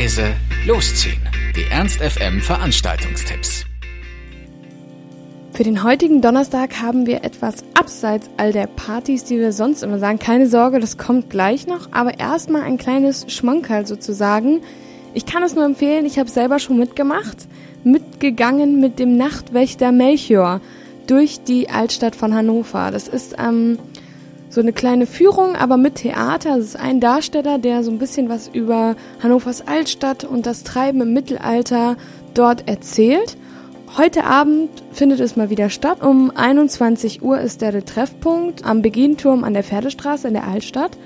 leise, losziehen. Die Ernst FM Veranstaltungstipps. Für den heutigen Donnerstag haben wir etwas abseits all der Partys, die wir sonst immer sagen. Keine Sorge, das kommt gleich noch. Aber erstmal ein kleines Schmankerl sozusagen. Ich kann es nur empfehlen, ich habe selber schon mitgemacht. Mitgegangen mit dem Nachtwächter Melchior durch die Altstadt von Hannover. Das ist ähm, so eine kleine Führung, aber mit Theater. Das ist ein Darsteller, der so ein bisschen was über Hannovers Altstadt und das Treiben im Mittelalter dort erzählt. Heute Abend findet es mal wieder statt. Um 21 Uhr ist der Treffpunkt am Beginturm an der Pferdestraße in der Altstadt.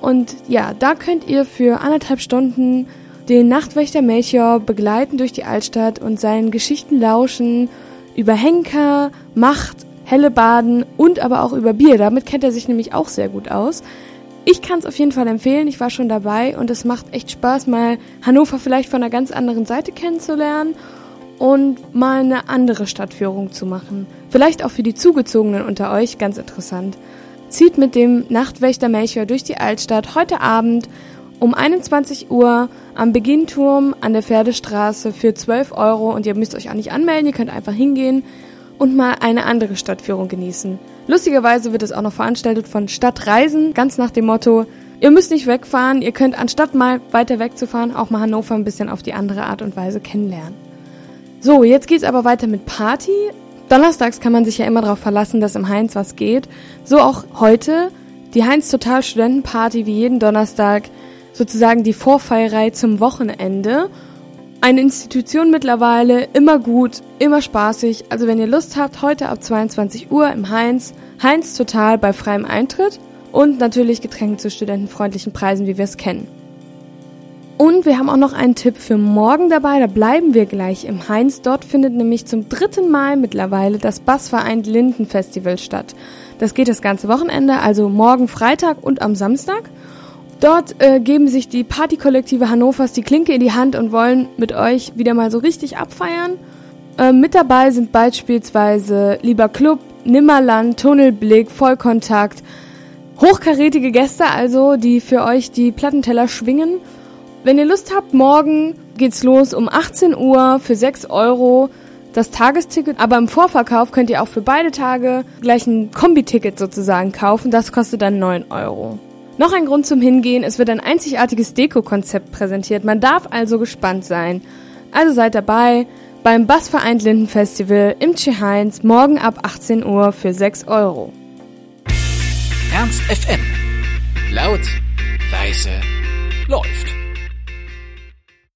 Und ja, da könnt ihr für anderthalb Stunden den Nachtwächter Melchior begleiten durch die Altstadt und seinen Geschichten lauschen über Henker, Macht, helle Baden und aber auch über Bier. Damit kennt er sich nämlich auch sehr gut aus. Ich kann es auf jeden Fall empfehlen. Ich war schon dabei und es macht echt Spaß, mal Hannover vielleicht von einer ganz anderen Seite kennenzulernen und mal eine andere Stadtführung zu machen. Vielleicht auch für die Zugezogenen unter euch ganz interessant. Zieht mit dem Nachtwächter Melchior durch die Altstadt heute Abend um 21 Uhr am Beginnturm an der Pferdestraße für 12 Euro und ihr müsst euch auch nicht anmelden, ihr könnt einfach hingehen und mal eine andere Stadtführung genießen. Lustigerweise wird es auch noch veranstaltet von Stadtreisen, ganz nach dem Motto, ihr müsst nicht wegfahren, ihr könnt anstatt mal weiter wegzufahren, auch mal Hannover ein bisschen auf die andere Art und Weise kennenlernen. So, jetzt geht's aber weiter mit Party. Donnerstags kann man sich ja immer darauf verlassen, dass im Heinz was geht. So auch heute. Die Heinz Total Studentenparty wie jeden Donnerstag. Sozusagen die Vorfeierei zum Wochenende. Eine Institution mittlerweile, immer gut, immer spaßig. Also wenn ihr Lust habt, heute ab 22 Uhr im Heinz, Heinz Total bei freiem Eintritt und natürlich Getränke zu studentenfreundlichen Preisen, wie wir es kennen. Und wir haben auch noch einen Tipp für morgen dabei, da bleiben wir gleich im Heinz. Dort findet nämlich zum dritten Mal mittlerweile das Bassvereint Linden Festival statt. Das geht das ganze Wochenende, also morgen Freitag und am Samstag. Dort äh, geben sich die Partykollektive Hannovers die Klinke in die Hand und wollen mit euch wieder mal so richtig abfeiern. Äh, mit dabei sind beispielsweise Lieber Club, Nimmerland, Tunnelblick, Vollkontakt, hochkarätige Gäste also, die für euch die Plattenteller schwingen. Wenn ihr Lust habt, morgen geht's los um 18 Uhr für 6 Euro das Tagesticket, aber im Vorverkauf könnt ihr auch für beide Tage gleich ein Kombiticket sozusagen kaufen. Das kostet dann 9 Euro. Noch ein Grund zum Hingehen, es wird ein einzigartiges Deko-Konzept präsentiert. Man darf also gespannt sein. Also seid dabei beim Bassvereint Linden Festival im Heinz morgen ab 18 Uhr für 6 Euro. Ernst FM. Laut, leise, läuft.